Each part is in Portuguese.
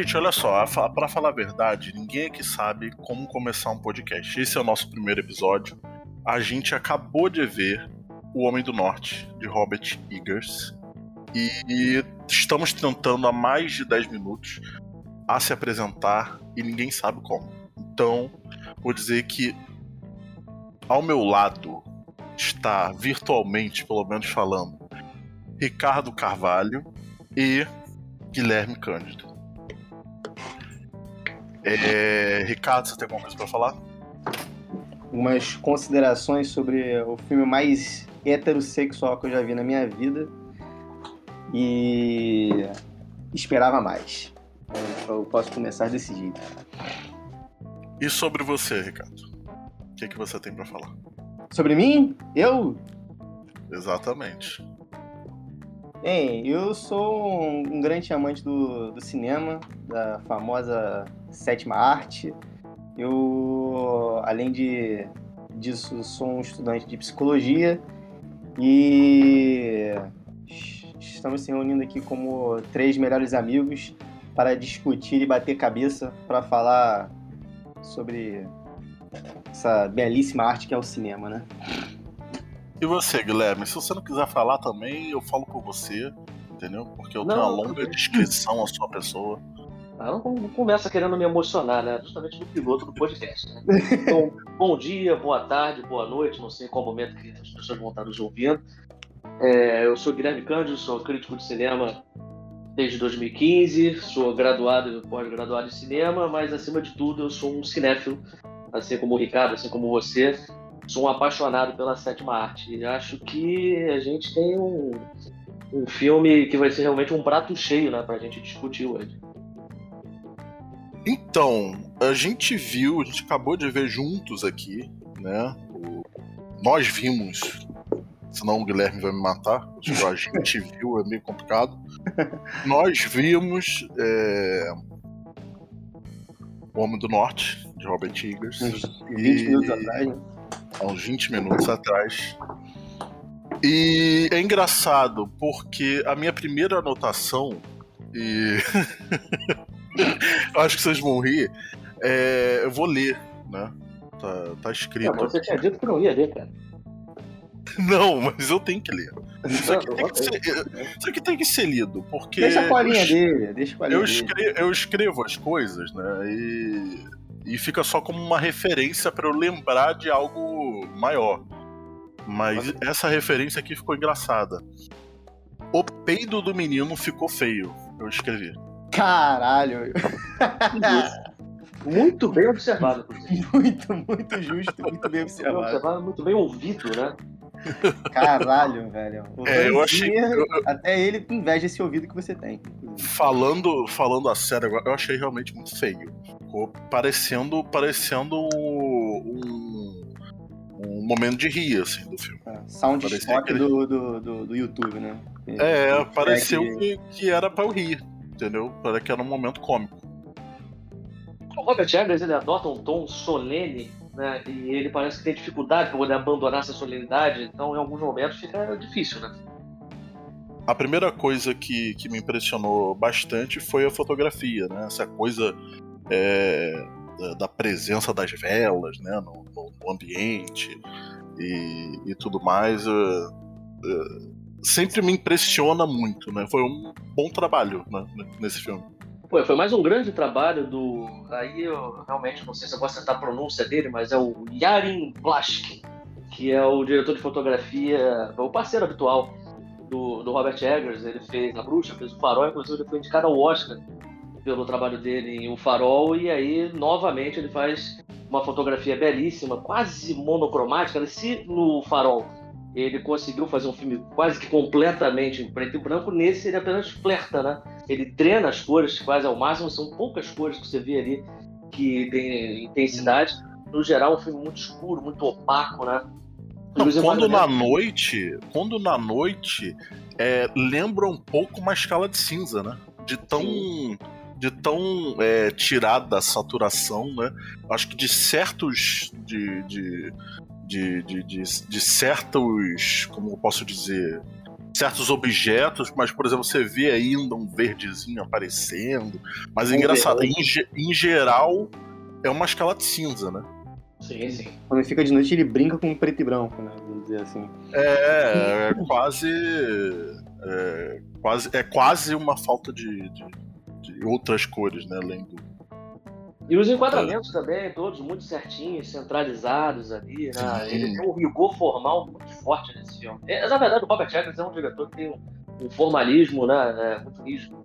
Gente, olha só, para falar a verdade, ninguém aqui sabe como começar um podcast. Esse é o nosso primeiro episódio. A gente acabou de ver O Homem do Norte, de Robert Eggers. E estamos tentando há mais de 10 minutos a se apresentar e ninguém sabe como. Então, vou dizer que ao meu lado está virtualmente, pelo menos falando, Ricardo Carvalho e Guilherme Cândido. É, Ricardo, você tem alguma coisa para falar? Umas considerações sobre o filme mais heterossexual que eu já vi na minha vida e esperava mais. Eu posso começar desse jeito. E sobre você, Ricardo? O que, é que você tem para falar? Sobre mim? Eu? Exatamente. Bem, eu sou um, um grande amante do, do, cinema, da famosa sétima arte. Eu, além de, disso, sou um estudante de psicologia e estamos se reunindo aqui como três melhores amigos para discutir e bater cabeça para falar sobre essa belíssima arte que é o cinema, né? E você, Guilherme? Se você não quiser falar também, eu falo por você, entendeu? Porque eu não, tenho uma longa descrição à sua pessoa. Ah, não, não começa querendo me emocionar, né? Justamente no piloto do podcast, né? Então, bom dia, boa tarde, boa noite, não sei qual momento que as pessoas vão estar nos ouvindo. É, eu sou Guilherme Cândido, sou crítico de cinema desde 2015, sou graduado e pós-graduado em cinema, mas acima de tudo eu sou um cinéfilo, assim como o Ricardo, assim como você sou um apaixonado pela sétima arte. E acho que a gente tem um, um filme que vai ser realmente um prato cheio né, para a gente discutir hoje. Então, a gente viu, a gente acabou de ver juntos aqui, né? O... Nós vimos, senão o Guilherme vai me matar. A gente viu, é meio complicado. Nós vimos é... O Homem do Norte, de Robert Eggers. 20 e... minutos atrás, né? há uns 20 minutos atrás. E é engraçado porque a minha primeira anotação, e eu acho que vocês vão rir, é... eu vou ler, né? Tá, tá escrito. Não, você tinha dito que não ia ler, cara. Não, mas eu tenho que ler. Isso aqui tem que ser, isso aqui tem que ser lido, porque. Deixa a colinha dele, deixa a colinha eu, escrevo, eu escrevo as coisas, né? E e fica só como uma referência para eu lembrar de algo maior. Mas essa referência aqui ficou engraçada. O peido do menino ficou feio, eu escrevi. Caralho! muito bem observado. Muito, muito justo, muito bem observado. observado muito bem ouvido, né? Caralho, velho. é, eu achei. Eu... Até ele inveja esse ouvido que você tem. Falando, falando a sério, eu achei realmente muito feio. Ficou parecendo, parecendo um, um momento de rir, assim, do filme. É, sound stock do, do, do, do, YouTube, né? É, pareceu que, que era pra eu rir, entendeu? Para que era um momento cômico. O Robert Eggers, ele adota um tom solene né? E ele parece que tem dificuldade para poder abandonar essa solenidade, então em alguns momentos fica difícil, né? A primeira coisa que, que me impressionou bastante foi a fotografia, né? Essa coisa é, da presença das velas, né? No, no ambiente e, e, tudo mais. Uh, uh, sempre me impressiona muito, né? Foi um bom trabalho né, nesse filme. Pô, foi mais um grande trabalho do. Aí eu realmente não sei se eu vou acertar a pronúncia dele, mas é o Yarin Blaschke, que é o diretor de fotografia, o parceiro habitual do, do Robert Eggers. Ele fez A Bruxa, fez o Farol, inclusive ele foi indicado ao Oscar pelo trabalho dele em O Farol, e aí novamente ele faz uma fotografia belíssima, quase monocromática. Se no Farol ele conseguiu fazer um filme quase que completamente em preto e branco, nesse ele apenas flerta, né? Ele treina as cores quase ao máximo, são poucas cores que você vê ali que tem intensidade. No geral, é um filme muito escuro, muito opaco, né? Não, quando na noite, quando na noite é, lembra um pouco uma escala de cinza, né? De tão Sim. de tão é, tirada a saturação, né? Acho que de certos de, de de, de, de, de certos, como eu posso dizer, certos objetos, mas, por exemplo, você vê ainda um verdezinho aparecendo. Mas é engraçado, em, em geral, é uma escala de cinza, né? Sim, sim. Quando ele fica de noite, ele brinca com preto e branco, né? Vamos dizer assim. É, é quase. É quase, é quase uma falta de, de, de outras cores, né? Além do. E os enquadramentos também, todos muito certinhos, centralizados ali, né? Ele tem um rigor formal muito forte nesse filme. É, na verdade, o Robert Eggers é um diretor que tem um, um formalismo né, é, muito rígido.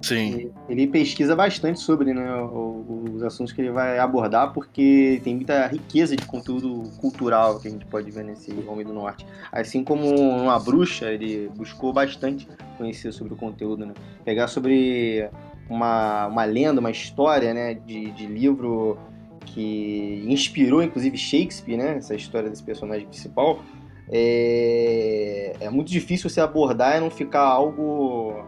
Sim. Ele pesquisa bastante sobre né, os assuntos que ele vai abordar, porque tem muita riqueza de conteúdo cultural que a gente pode ver nesse Homem do Norte. Assim como uma bruxa, ele buscou bastante conhecer sobre o conteúdo, né? Pegar sobre uma, uma lenda, uma história né, de, de livro que inspirou, inclusive, Shakespeare, né? Essa história desse personagem principal. É, é muito difícil você abordar e não ficar algo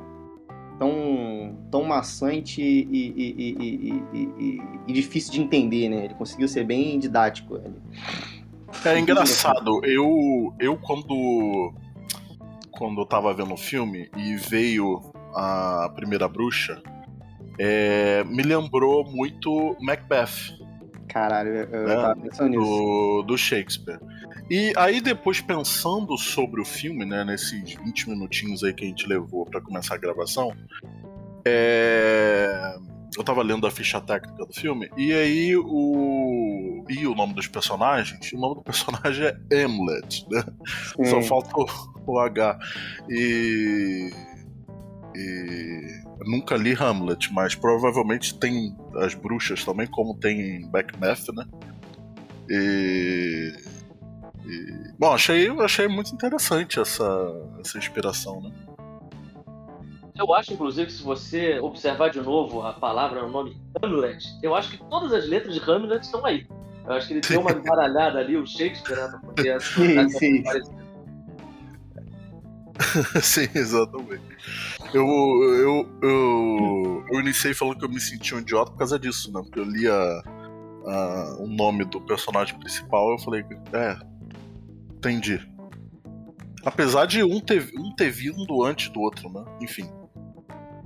tão, tão maçante e, e, e, e, difícil de entender, né? Ele conseguiu ser bem didático. É engraçado, eu, eu quando, quando eu tava vendo o filme e veio a primeira bruxa, é, me lembrou muito Macbeth. Caralho, eu, né? tava pensando nisso. Do, do Shakespeare. E aí depois pensando sobre o filme, né, nesses 20 minutinhos aí que a gente levou para começar a gravação, é... eu tava lendo a ficha técnica do filme e aí o e o nome dos personagens, o nome do personagem é Hamlet, né? Sim. Só falta o, o H e... e nunca li Hamlet, mas provavelmente tem as bruxas também, como tem em Macbeth, né? E e, bom, achei, achei muito interessante essa, essa inspiração, né? Eu acho, inclusive, que se você observar de novo a palavra, o nome Hamlet, eu acho que todas as letras de Hamlet estão aí. Eu acho que ele deu uma embaralhada ali, o Shakespeare, né, pra poder sim, sim. sim, exatamente. Eu, eu, eu, eu iniciei falando que eu me senti um idiota por causa disso, né? Porque eu lia uh, o nome do personagem principal, eu falei, é, Entendi. Apesar de um ter, um ter vindo antes do outro, né? Enfim.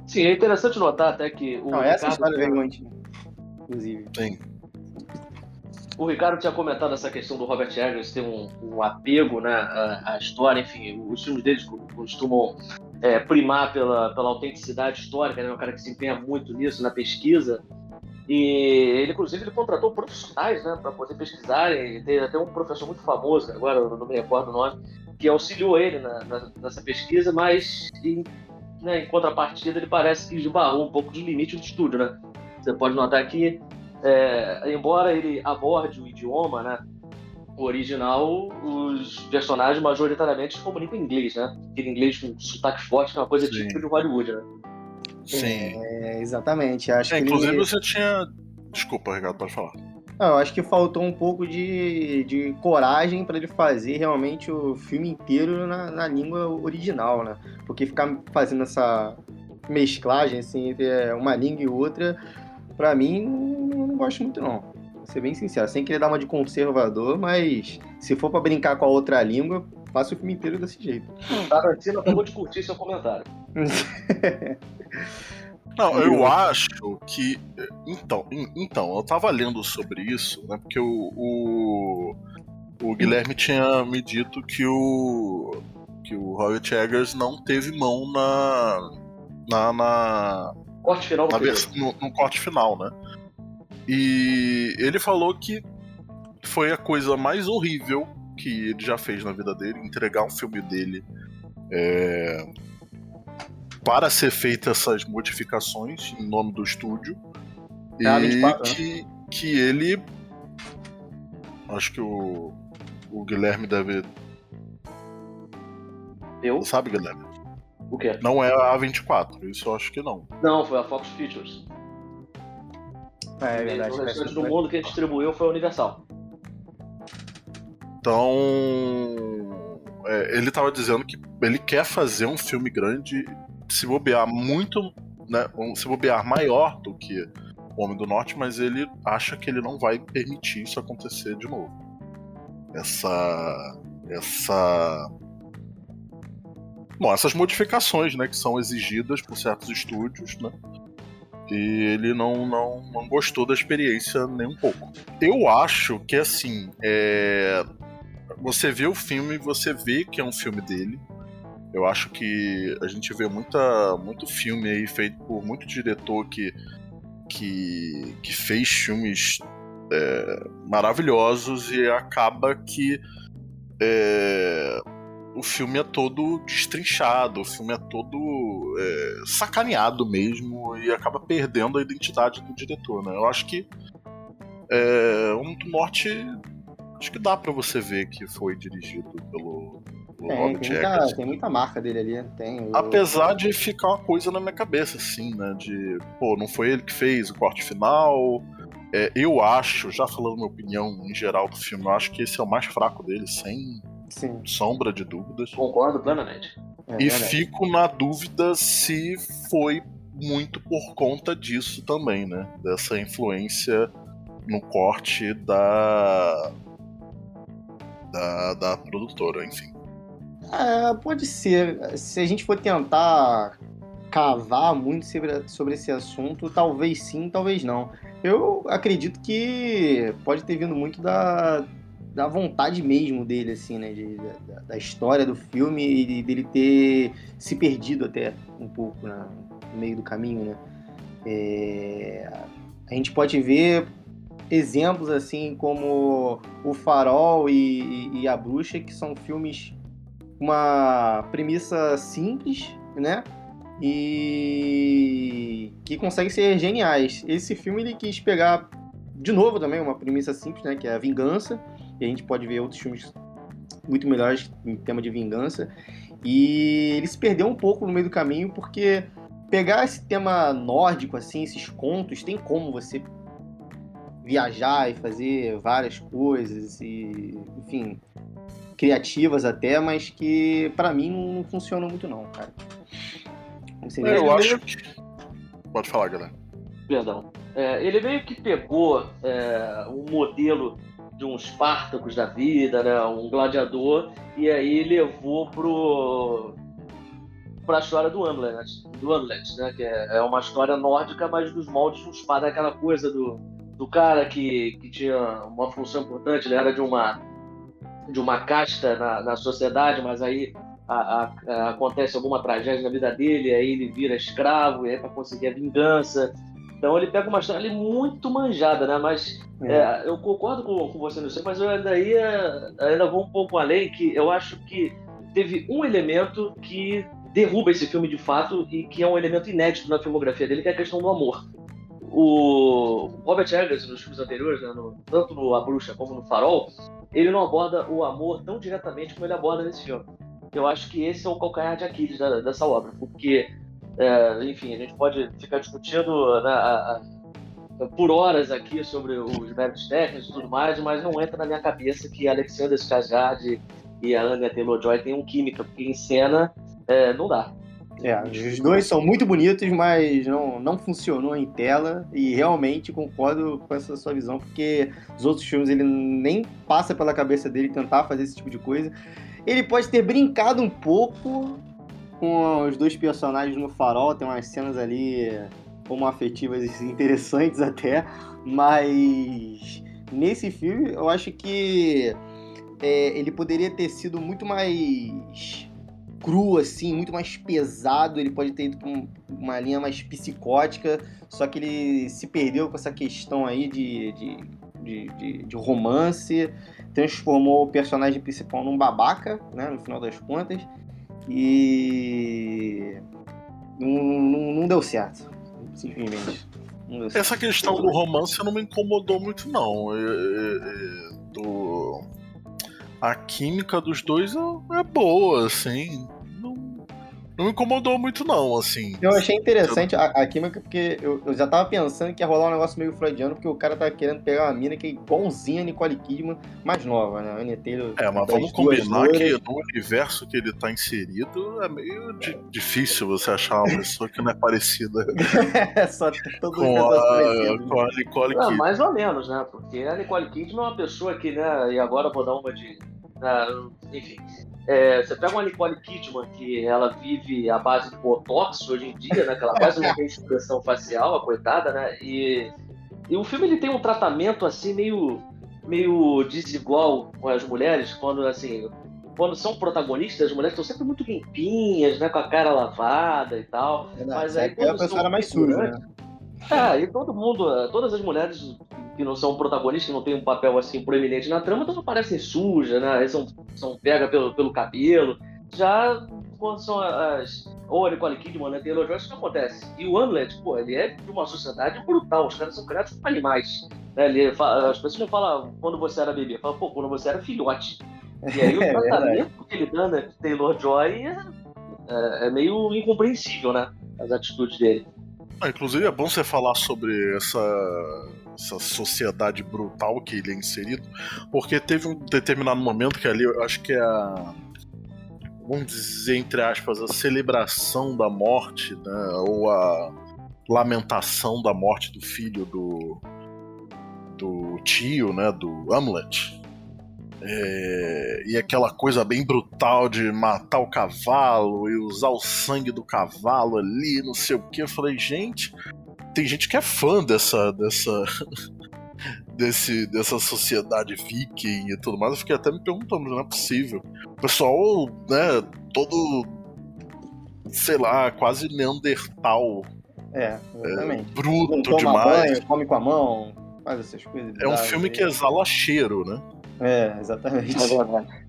Sim, é interessante notar até que o. Não, essa história veio antes, inclusive. Sim. O Ricardo tinha comentado essa questão do Robert Eggers ter um, um apego né, à, à, história, enfim, os filmes deles costumam é, primar pela, pela autenticidade histórica, né, um cara que se empenha muito nisso, na pesquisa. E ele, inclusive, ele contratou profissionais né, para poder pesquisar. E tem até um professor muito famoso, agora eu não me recordo o nome, que auxiliou ele na, na, nessa pesquisa, mas em, né, em, contrapartida ele parece que esbarrou um pouco de limite do estúdio. Né? Você pode notar que, é, embora ele aborde o idioma né, original, os personagens majoritariamente se comunicam em inglês, né? Aquele inglês com sotaque forte, que é uma coisa Sim. típica de Hollywood, né? Sim. É, exatamente. Acho é, que inclusive ele... você tinha. Desculpa, Ricardo, pode falar. Não, eu acho que faltou um pouco de, de coragem para ele fazer realmente o filme inteiro na, na, língua original, né? Porque ficar fazendo essa mesclagem assim, entre é, uma língua e outra, para mim, não, não gosto muito não. Ser bem sincero, sem querer dar uma de conservador, mas se for para brincar com a outra língua, faça o filme inteiro desse jeito. Tarantino acabou de curtir seu comentário. Não, eu acho que. Então, então, eu tava lendo sobre isso, né? Porque o, o, o Guilherme tinha me dito que o. que o Robert Eggers não teve mão na. na. na corte final na no, no corte final, né? E ele falou que foi a coisa mais horrível que ele já fez na vida dele, entregar um filme dele é, para ser feitas essas modificações em nome do estúdio. Ah, e 24, né? que, que ele. Acho que o, o Guilherme deve. Eu? Sabe, Guilherme? O quê? Não é a A24, isso eu acho que não. Não, foi a Fox Features. É, é verdade. O restante do mundo que a gente distribuiu foi a Universal. Então. É, ele tava dizendo que ele quer fazer um filme grande se bobear muito, né, se bobear maior do que o Homem do Norte, mas ele acha que ele não vai permitir isso acontecer de novo. Essa essa Bom, essas modificações, né, que são exigidas por certos estúdios, né? E ele não, não, não gostou da experiência nem um pouco. Eu acho que, assim, é... você vê o filme, você vê que é um filme dele. Eu acho que a gente vê muita, muito filme aí feito por muito diretor que, que, que fez filmes é, maravilhosos e acaba que é, o filme é todo destrinchado, o filme é todo é, sacaneado mesmo e acaba perdendo a identidade do diretor, né? Eu acho que é, um do Norte acho que dá para você ver que foi dirigido pelo, pelo tem, Robert tem, muita, tem muita marca dele ali. Tem, o... Apesar de ficar uma coisa na minha cabeça, assim, né? De, pô, não foi ele que fez o corte final. É, eu acho, já falando minha opinião em geral do filme, eu acho que esse é o mais fraco dele, sem Sim. sombra de dúvidas. Concordo plenamente. É, e verdade. fico na dúvida se foi muito por conta disso também, né? Dessa influência no corte da. da, da produtora, enfim. É, pode ser. Se a gente for tentar cavar muito sobre, sobre esse assunto, talvez sim, talvez não. Eu acredito que pode ter vindo muito da, da vontade mesmo dele, assim, né? De, da, da história do filme e dele ter se perdido até um pouco né, no meio do caminho, né? É, a gente pode ver exemplos assim como O Farol e, e, e A Bruxa, que são filmes com uma premissa simples, né? E que conseguem ser geniais. Esse filme ele quis pegar de novo também uma premissa simples, né? Que é a vingança. E a gente pode ver outros filmes muito melhores em tema de vingança. E ele se perdeu um pouco no meio do caminho porque pegar esse tema nórdico assim, esses contos, tem como você viajar e fazer várias coisas e, enfim, criativas até, mas que para mim não funcionam muito não, cara. Eu acho que. Pode falar, galera. Perdão. É, ele meio que pegou é, um modelo de um Espartacus da vida, né, um gladiador, e aí levou pro para a história do Hamlet, do Hamlet, né, que é, é uma história nórdica, mas dos moldes de um espada, aquela coisa do, do cara que, que tinha uma função importante, ele era de uma de uma casta na, na sociedade, mas aí a- a- a- acontece alguma tragédia na vida dele, aí ele vira escravo, e aí para conseguir a vingança. Então ele pega uma história ali muito manjada, né? Mas é, eu concordo com, com você nisso, mas eu ainda ia, ainda vou um pouco além, que eu acho que teve um elemento que derruba esse filme de fato e que é um elemento inédito na filmografia dele, que é a questão do amor. O Robert Eggers, nos filmes anteriores, né, no- tanto no A Bruxa como no Farol, ele não aborda o amor tão diretamente como ele aborda nesse filme. Eu acho que esse é o calcanhar de Aquiles da- dessa obra, porque, é, enfim, a gente pode ficar discutindo né, a- a- por horas aqui sobre os méritos técnicos e tudo mais, mas não entra na minha cabeça que Alexander Skarsgård e a Anya Taylor-Joy tenham química, porque em cena é, não dá. É, os dois são muito bonitos, mas não, não funcionou em tela. E realmente concordo com essa sua visão, porque os outros filmes ele nem passa pela cabeça dele tentar fazer esse tipo de coisa. Ele pode ter brincado um pouco com os dois personagens no farol, tem umas cenas ali como afetivas interessantes até, mas nesse filme eu acho que é, ele poderia ter sido muito mais cru, assim, muito mais pesado. Ele pode ter ido um- uma linha mais psicótica, só que ele se perdeu com essa questão aí de, de, de, de- de romance, transformou o personagem principal num babaca, né, no final das contas, e não, não, não deu certo, simplesmente. Deu certo. Essa questão do romance não me incomodou muito, não. É- é- é- do... A química dos dois é, é boa, assim. Não, me incomodou muito, não, assim. Eu achei interessante a, a química, porque eu, eu já tava pensando que ia rolar um negócio meio freudiano, porque o cara tá querendo pegar uma mina que é igualzinha a Nicole Kidman, mais nova, né? A Anya Taylor. É, mas das vamos combinar que no universo que ele tá inserido é meio di- difícil você achar uma pessoa que não é parecida É, só todos os com pessoas a, parecidas. com a Nicole Ah, Kidman. mais ou menos, né? Porque a Nicole Kidman é uma pessoa que, né? E agora eu vou dar uma de, Uh, enfim. É, você pega uma Nicole Kidman, que ela vive à base de botox hoje em dia, né? Que ela quase não tem expressão facial, a coitada, né? E, e o filme ele tem um tratamento assim meio, meio desigual com as mulheres, quando assim. Quando são protagonistas, as mulheres estão sempre muito limpinhas, né? Com a cara lavada e tal. É, mas aí, é a pessoa era mais suja, né? É, e todo mundo, todas as mulheres que não são protagonistas, que não tem um papel assim proeminente na trama, todas aparecem sujas, né? São, são pega pelo, pelo cabelo. Já quando são as. Ou a Nicole Kidman, né? Taylor Joy, isso não acontece. E o Hamlet, pô, ele é de uma sociedade brutal. Os caras são criados como animais. Né? Ele fala, as pessoas não falam quando você era bebê, falam, pô, quando você era filhote. E aí o é tratamento que ele dá, né, Taylor Joy é, é, é meio incompreensível, né? As atitudes dele. Ah, inclusive é bom você falar sobre essa essa sociedade brutal que ele é inserido, porque teve um determinado momento que ali, eu acho que é a. Vamos dizer, entre aspas, a celebração da morte, né, ou a lamentação da morte do filho do, do tio, né, do Hamlet. É, e aquela coisa bem brutal de matar o cavalo e usar o sangue do cavalo ali, não sei o que. Eu falei, gente, tem gente que é fã dessa. dessa desse, dessa sociedade viking e tudo mais, eu fiquei até me perguntando, não é possível. O pessoal, né, todo, sei lá, quase neandertal. É, exatamente. É, bruto demais. Banho, come com a mão, faz essas coisas. É um filme que exala cheiro, né? É, exatamente. É.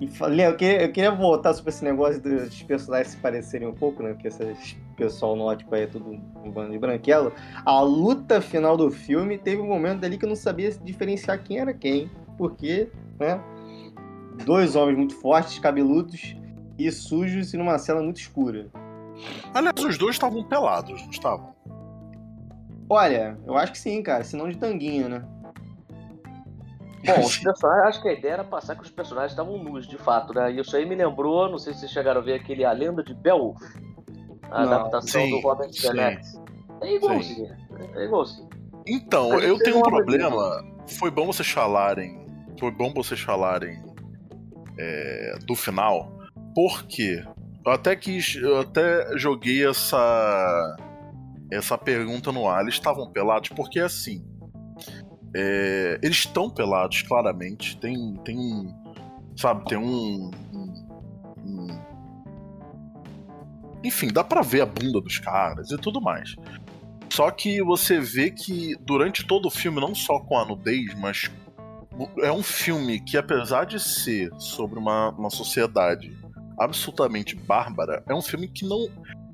E falei, eu queria, eu queria voltar sobre esse negócio dos personagens se parecerem um pouco, né? Porque esse pessoal nórdico aí é tudo um bando de branquelo. A luta final do filme teve um momento ali que eu não sabia diferenciar quem era quem. Porque, né? Dois homens muito fortes, cabeludos e sujos e numa cela muito escura. Aliás, os dois estavam pelados, não estavam? Olha, eu acho que sim, cara. Senão de tanguinha, né? Bom, os personagens, acho que a ideia era passar que os personagens estavam nus, de fato, né? E isso aí me lembrou, não sei se vocês chegaram a ver aquele A Lenda de Beowulf, a não, adaptação sim, do Robert Zemeckis. É igualzinho, é igualzinho. Então, eu tenho um problema. Foi bom vocês falarem. Foi bom vocês falarem é, do final, porque eu até quis. Eu até joguei essa. Essa pergunta no ar. Eles estavam pelados, porque assim. É, eles estão pelados, claramente. Tem, tem, sabe, tem um, um, um, enfim, dá para ver a bunda dos caras e tudo mais. Só que você vê que durante todo o filme, não só com a nudez, mas é um filme que, apesar de ser sobre uma, uma sociedade absolutamente bárbara, é um filme que não.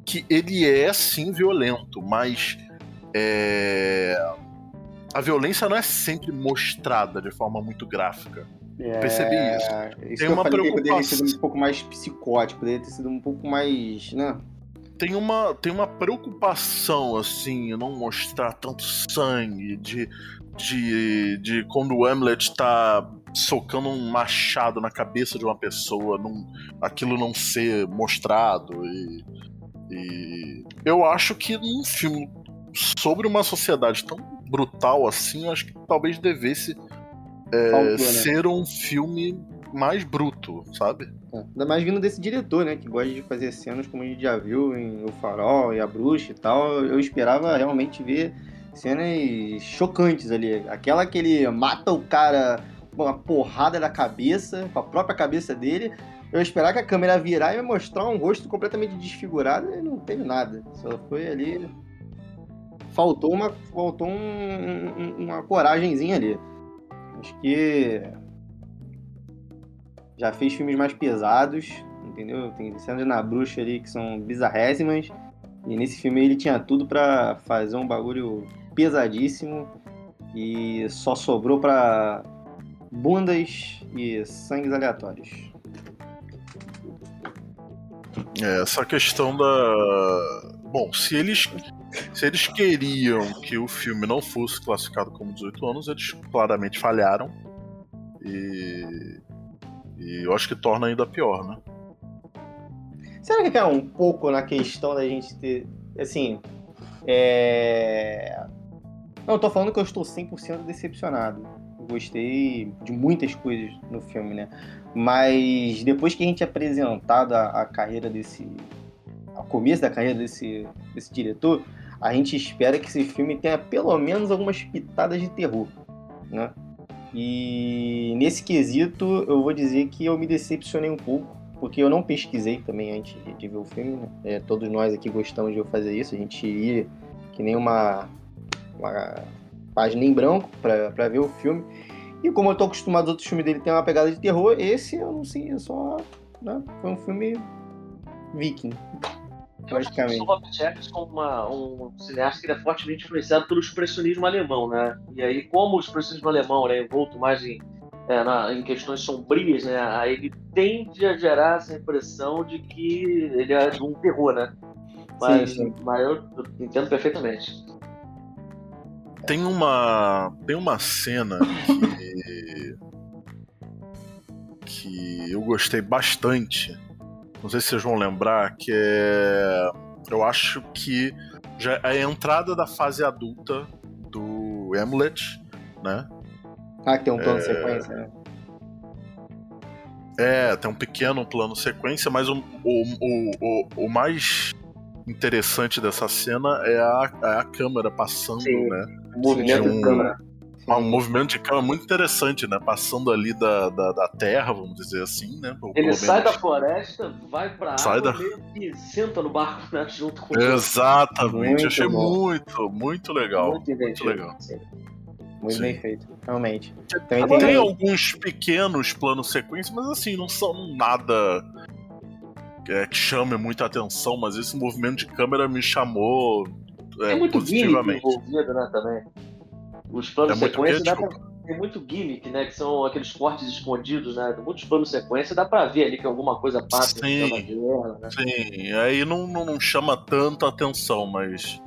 que ele é sim violento, mas. É, a violência não é sempre mostrada de forma muito gráfica. É, Percebi isso. isso Tem uma preocupação. Poderia ter sido um pouco mais psicótico, poderia ter sido um pouco mais, né? Tem uma, tem uma preocupação, assim, não mostrar tanto sangue, de, de, de quando o Hamlet tá socando um machado na cabeça de uma pessoa, não, aquilo não ser mostrado. E, e eu acho que num filme sobre uma sociedade tão brutal assim, acho que talvez devesse é, Faltou, né? ser um filme mais bruto, sabe? É. Ainda mais vindo desse diretor, né? Que gosta de fazer cenas como a gente já viu em O Farol e A Bruxa e tal. Eu esperava realmente ver cenas chocantes ali. Aquela que ele mata o cara com uma porrada na cabeça, com a própria cabeça dele. Eu esperava que a câmera virar e mostrar um rosto completamente desfigurado e não teve nada. Só foi ali faltou uma, faltou um, um, uma coragemzinha ali. Acho que já fez filmes mais pesados, entendeu? Tem cenas na bruxa ali que são bizarrésimas. E nesse filme ele tinha tudo para fazer um bagulho pesadíssimo e só sobrou para bundas e sangues aleatórios. É, essa questão da. Bom, se eles se eles queriam que o filme não fosse classificado como 18 anos, eles claramente falharam. E, e eu acho que torna ainda pior, né? Será que é um pouco na questão da gente ter. Assim. É... Não, eu tô falando que eu estou 100% decepcionado. gostei de muitas coisas no filme, né? Mas depois que a gente é apresentado a, a carreira desse. ao começo da carreira desse, desse diretor, a gente espera que esse filme tenha pelo menos algumas pitadas de terror, né? E nesse quesito eu vou dizer que eu me decepcionei um pouco, porque eu não pesquisei também antes de ver o filme, né? É, todos nós aqui gostamos de fazer isso, a gente ia que nem uma, uma página em branco para ver o filme. E como eu tô acostumado aos outros filmes dele tem uma pegada de terror, esse eu não sei, é só. Né? Foi um filme viking. O Robert Eggers como uma, um cineasta que ele é fortemente influenciado pelo expressionismo alemão, né? E aí, como o expressionismo alemão é envolto mais em, é, na, em questões sombrias, né? Aí ele tende a gerar essa impressão de que ele é de um terror, né? Mas, sim, sim. mas eu entendo perfeitamente. Tem uma. Tem uma cena que. que eu gostei bastante. Não sei se vocês vão lembrar, que é. Eu acho que já é a entrada da fase adulta do Hamlet, né? Ah, que tem um plano é... sequência, né? É, tem um pequeno plano sequência, mas o, o, o, o, mais interessante dessa cena é a, é a câmera passando, Sim. né? O movimento um, de câmera. Um movimento de câmera muito interessante, né? Passando ali da, da, da terra, vamos dizer assim, né? Ele sai da floresta, vai pra sai água da... e senta no barco né? junto com Exatamente, muito achei bom. muito, muito legal. Muito, muito legal. Sim. Muito Sim. bem feito, realmente. Também tem, tem alguns pequenos planos sequências, mas assim, não são nada é, que chame muita atenção, mas esse movimento de câmera me chamou é, é muito positivamente. envolvido, né, também. Os planos é sequência dá pra... tem muito gimmick, né? Que são aqueles cortes escondidos, né? Muitos planos sequência dá pra ver ali que alguma coisa passa sim, guerra, né? Sim, aí não, não, não chama tanta atenção, mas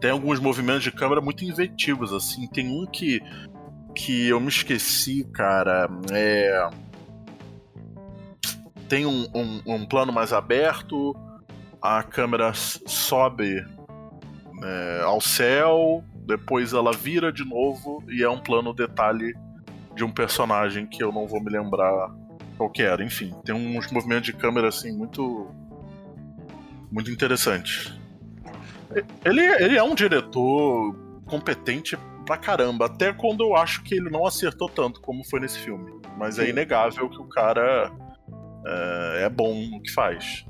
tem alguns movimentos de câmera muito inventivos, assim. Tem um que, que eu me esqueci, cara. É tem um, um, um plano mais aberto, a câmera sobe é, ao céu, depois ela vira de novo e é um plano detalhe de um personagem que eu não vou me lembrar qual que era. Enfim, tem uns movimentos de câmera assim muito muito interessantes. Ele, ele é um diretor competente pra caramba, até quando eu acho que ele não acertou tanto como foi nesse filme. Mas é inegável que o cara é, é bom no que faz.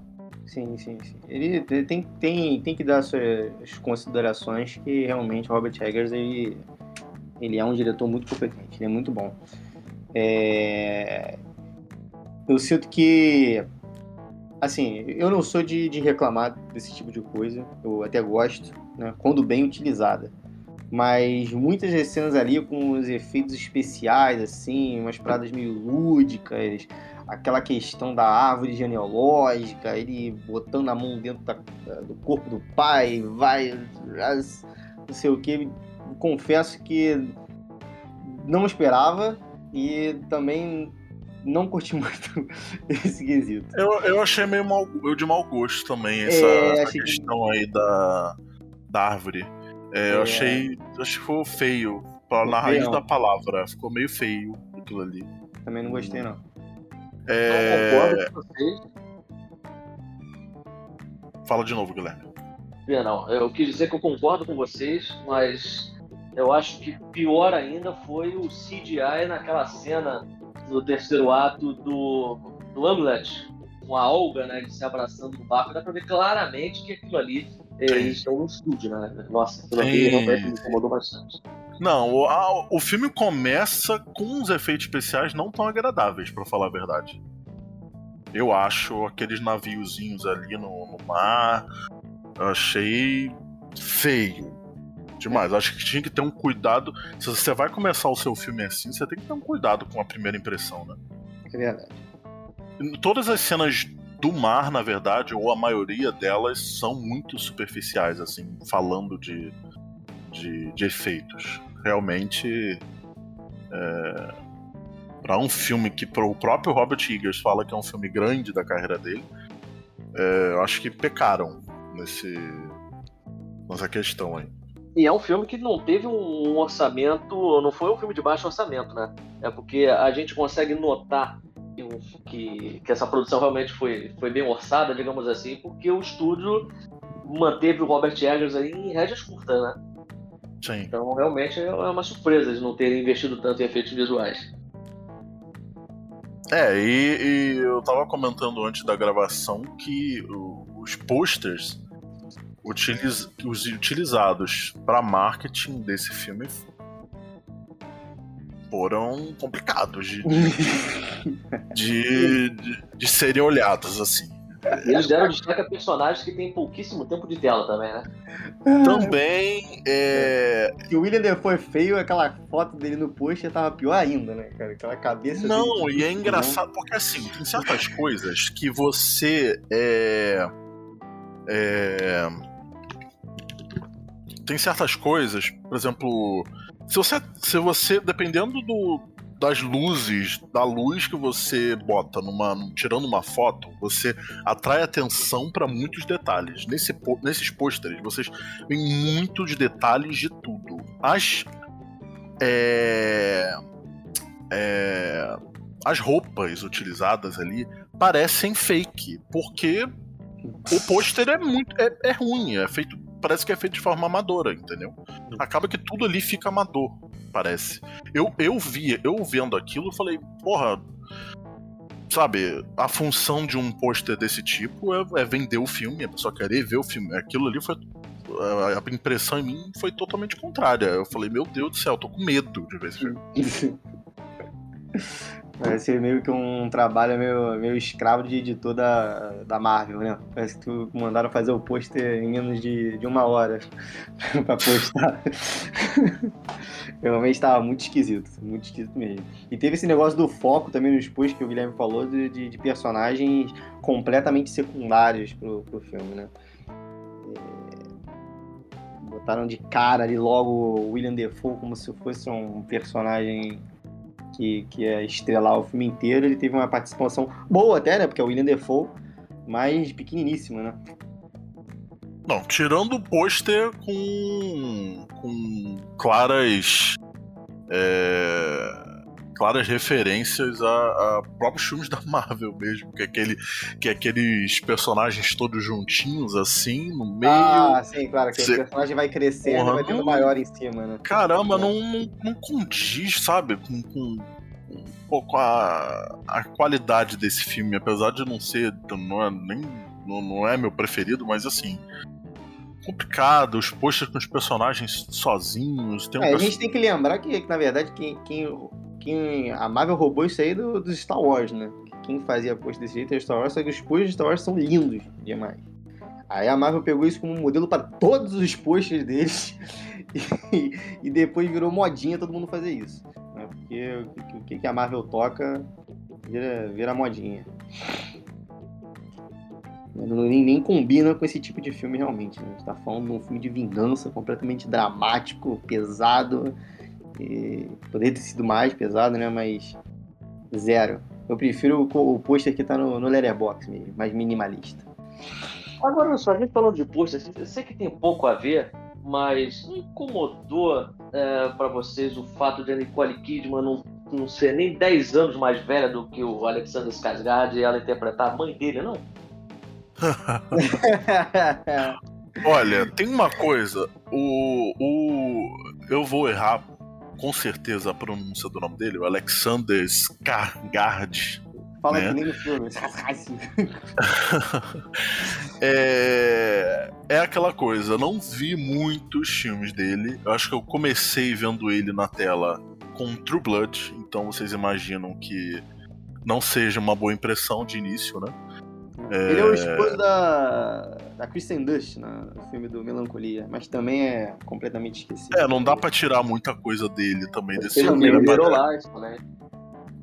Sim, sim, sim. Ele, tem, tem, tem que dar suas considerações que realmente Robert Eggers ele, ele é um diretor muito competente, ele é muito bom. É... Eu sinto que, assim, eu não sou de, de reclamar desse tipo de coisa, eu até gosto, né, quando bem utilizada. Mas muitas cenas ali com os efeitos especiais, assim, umas paradas meio lúdicas, aquela questão da árvore genealógica, ele botando a mão dentro da, do corpo do pai, vai, não sei o que. Confesso que não esperava e também não curti muito esse quesito. Eu, eu achei meio mal, eu de mau gosto também essa, é, essa questão que... aí da, da árvore. É, é... Eu achei, acho que ficou feio, na raiz da palavra, ficou meio feio aquilo ali. Também não gostei não. É... Não concordo com vocês. Fala de novo, Guilherme. Não, eu quis dizer que eu concordo com vocês, mas eu acho que pior ainda foi o CGI naquela cena no terceiro ato do, do Hamlet, com a Olga, né, de se abraçando no barco. Dá pra ver claramente que aquilo ali, eles estão no estúdio, né? Nossa, aquilo ali realmente me incomodou bastante. Não, o, a, o filme começa com uns efeitos especiais não tão agradáveis, para falar a verdade. Eu acho aqueles naviozinhos ali no, no mar. achei feio. Demais. Acho que tinha que ter um cuidado. Se você vai começar o seu filme assim, você tem que ter um cuidado com a primeira impressão, né? É verdade. Todas as cenas do mar, na verdade, ou a maioria delas, são muito superficiais, assim, falando de, de, de efeitos realmente. É, para um filme que o próprio Robert Eggers fala que é um filme grande da carreira dele, é, eu acho que pecaram nesse, nessa questão aí. E é um filme que não teve um orçamento, não foi um filme de baixo orçamento, né? É porque a gente consegue notar que, que essa produção realmente foi, foi bem orçada, digamos assim, porque o estúdio manteve o Robert Eggers aí em rédeas curtas, né? Sim. Então realmente é uma surpresa de não terem investido tanto em efeitos visuais. É, e, e eu tava comentando antes da gravação que os posters utiliz, os utilizados para marketing desse filme foram complicados de, de, de, de serem olhados assim. Eles deram destaque a personagens que têm pouquíssimo tempo de tela também, né? Também é. Se o William Defoe é feio, aquela foto dele no pôster tava pior ainda, né, cara? Aquela cabeça. Não, dele... e é engraçado, porque assim, tem certas coisas que você é. É. Tem certas coisas, por exemplo. Se você, se você dependendo do, das luzes, da luz que você bota numa, tirando uma foto, você atrai atenção para muitos detalhes. Nesse, nesses pôsteres, vocês veem muitos detalhes de tudo. As é, é, as roupas utilizadas ali parecem fake, porque o pôster é muito é, é ruim, é feito parece que é feito de forma amadora, entendeu? Acaba que tudo ali fica amador, parece. Eu, eu vi, eu vendo aquilo, falei, porra, sabe, a função de um pôster desse tipo é, é, vender o filme, a pessoa querer ver o filme. Aquilo ali foi. A impressão em mim foi totalmente contrária. Eu falei, meu Deus do céu, tô com medo de ver esse filme. Parece meio que um trabalho meio, meio escravo de editor da, da Marvel, né? Parece que tu mandaram fazer o pôster em menos de, de uma hora pra postar. Realmente estava muito esquisito, muito esquisito mesmo. E teve esse negócio do foco também nos posts que o Guilherme falou, de, de, de personagens completamente secundários pro, pro filme, né? É... Botaram de cara ali logo o William Defoe como se fosse um personagem que, que é estrelar o filme inteiro, ele teve uma participação boa até, né? Porque é o William Defoe, mas pequeniníssima, né? Não, tirando o pôster com, com claras. É, claras referências a, a, próprios filmes da Marvel mesmo, que é, aquele, que é aqueles personagens todos juntinhos assim, no meio. Ah, sim, claro, que Cê... o personagem vai crescendo Porra, vai tendo não... maior em cima, né? Caramba, é. não, não, não condiz, sabe, com, com um pouco a, a qualidade desse filme, apesar de não ser, não é, nem, não, não é meu preferido, mas assim, complicado, os posters com os personagens sozinhos. Tem um é, a gente tem que lembrar que, que na verdade, quem, quem quem a Marvel roubou isso aí do, dos Star Wars, né? Quem fazia post desse jeito é Star Wars, só que os posts de Star Wars são lindos demais. Aí a Marvel pegou isso como modelo para todos os posts deles e, e, depois virou modinha todo mundo fazer isso. Né? Porque o que, que a Marvel toca vira, vira modinha. Nem, nem, combina com esse tipo de filme realmente. Né? A gente tá falando de um filme de vingança completamente dramático, pesado e poderia ter sido mais pesado, né? Mas zero. Eu prefiro o, o pôster que tá no, no Letterboxd mesmo, mais minimalista. Agora só, a gente falando de pôster, eu sei que tem pouco a ver, mas não incomodou é, para vocês o fato de a Nicole Kidman não, não ser nem 10 anos mais velha do que o Alexander Skarsgård e ela interpretar a mãe dele, não? Olha, tem uma coisa, o, o eu vou errar com certeza a pronúncia do nome dele, o Alexander Skarsgård. Fala né? que nem no filme. é, é aquela coisa, eu não vi muitos filmes dele. Eu acho que eu comecei vendo ele na tela com True Blood, então vocês imaginam que não seja uma boa impressão de início, né? É... Ele é o esposo da, da Kristen Dust no filme do Melancolia, mas também é completamente esquecido. É, não dá pra tirar muita coisa dele também desse filme. Big Little Lies, né?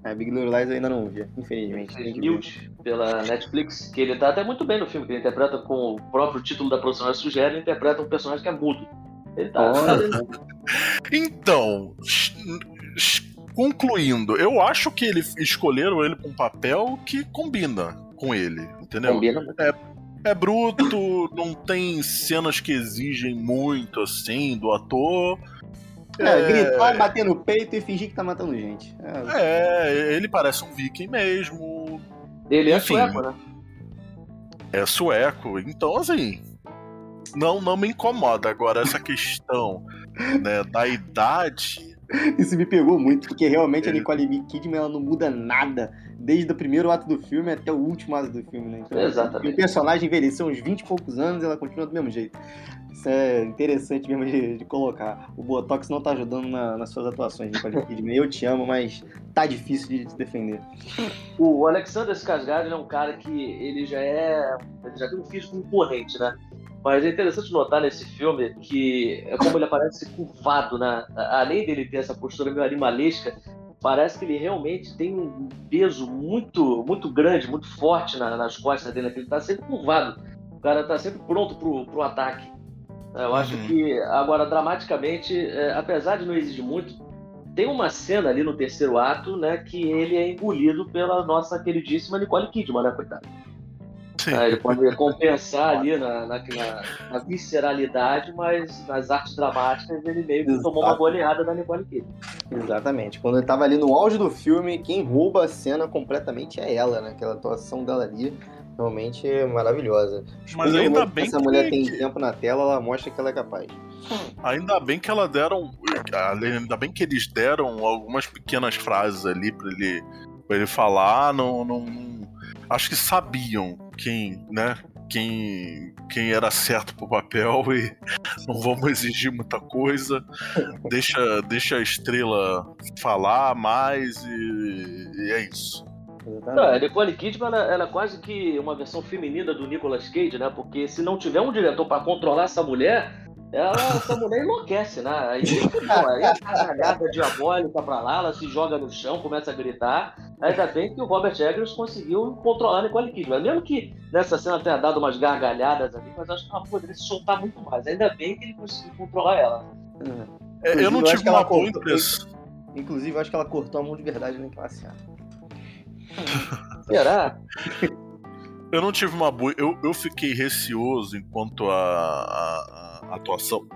É, Big Little Lies eu ainda não vi, infelizmente. Newt, pela Netflix, que ele tá até muito bem no filme, que ele interpreta com o próprio título da produção sugere, ele interpreta um personagem que é mudo. Ele tá. então, concluindo, eu acho que ele escolheram ele pra um papel que combina com ele, entendeu? Combina. É, é bruto, não tem cenas que exigem muito, assim, do ator. É, gritar, bater no peito e fingir que tá matando gente. É, é ele parece um viking mesmo. Ele é sueco, né? É sueco, então assim. Não, não me incomoda. Agora, essa questão né, da idade. Isso me pegou muito, porque realmente a Nicole Kidman ela não muda nada desde o primeiro ato do filme até o último ato do filme, né? Então, Exatamente. O personagem envelheceu uns 20 e poucos anos e ela continua do mesmo jeito. Isso é interessante mesmo de, de colocar. O Botox não tá ajudando na, nas suas atuações, Nicole Kidman. Eu te amo, mas tá difícil de se defender. O Alexander Skarsgård é um cara que ele já é... Ele já tem um físico imponente, né? Mas é interessante notar nesse filme que é como ele aparece curvado, né? Além dele ter essa postura meio animalesca, parece que ele realmente tem um peso muito, muito grande, muito forte na, nas costas dele. Ele está sempre curvado. O cara está sempre pronto pro, pro ataque. Eu acho uhum. que, agora, dramaticamente, é, apesar de não exigir muito, tem uma cena ali no terceiro ato, né, que ele é engolido pela nossa queridíssima Nicole Kidman, né, coitado? É, ele pode compensar ali na, na, na, na, visceralidade, mas nas artes dramáticas ele meio que tomou uma goleada da Nicole Kidman. Exatamente. Quando ele tava ali no auge do filme, quem rouba a cena completamente é ela, né? Aquela atuação dela ali realmente é maravilhosa. Mas ainda bem essa que... mulher tem tempo na tela, ela mostra que ela é capaz. Ainda bem que ela deram, ainda bem que eles deram algumas pequenas frases ali para ele, pra ele falar, não, não, acho que sabiam quem, né? Quem, quem era certo pro papel e não vamos exigir muita coisa. Deixa, deixa a estrela falar mais e, e é isso. Não, a Nicole Kidman ela, ela, é quase que uma versão feminina do Nicolas Cage, né? Porque se não tiver um diretor para controlar essa mulher, ela, essa mulher enlouquece, né? Aí, pô, aí a caralhada diabólica pra lá, ela se joga no chão, começa a gritar. Ainda bem que o Robert Eggers conseguiu controlar a Nicole Kidman. Mesmo que nessa cena tenha dado umas gargalhadas ali, mas acho que ela poderia se soltar muito mais. Ainda bem que ele conseguiu controlar ela. É, eu não tive uma boa impressão. Inclusive, eu acho que ela cortou a mão de verdade naquela cena. Será? Eu não tive uma boa. Eu, eu fiquei receoso enquanto a, a, a atuação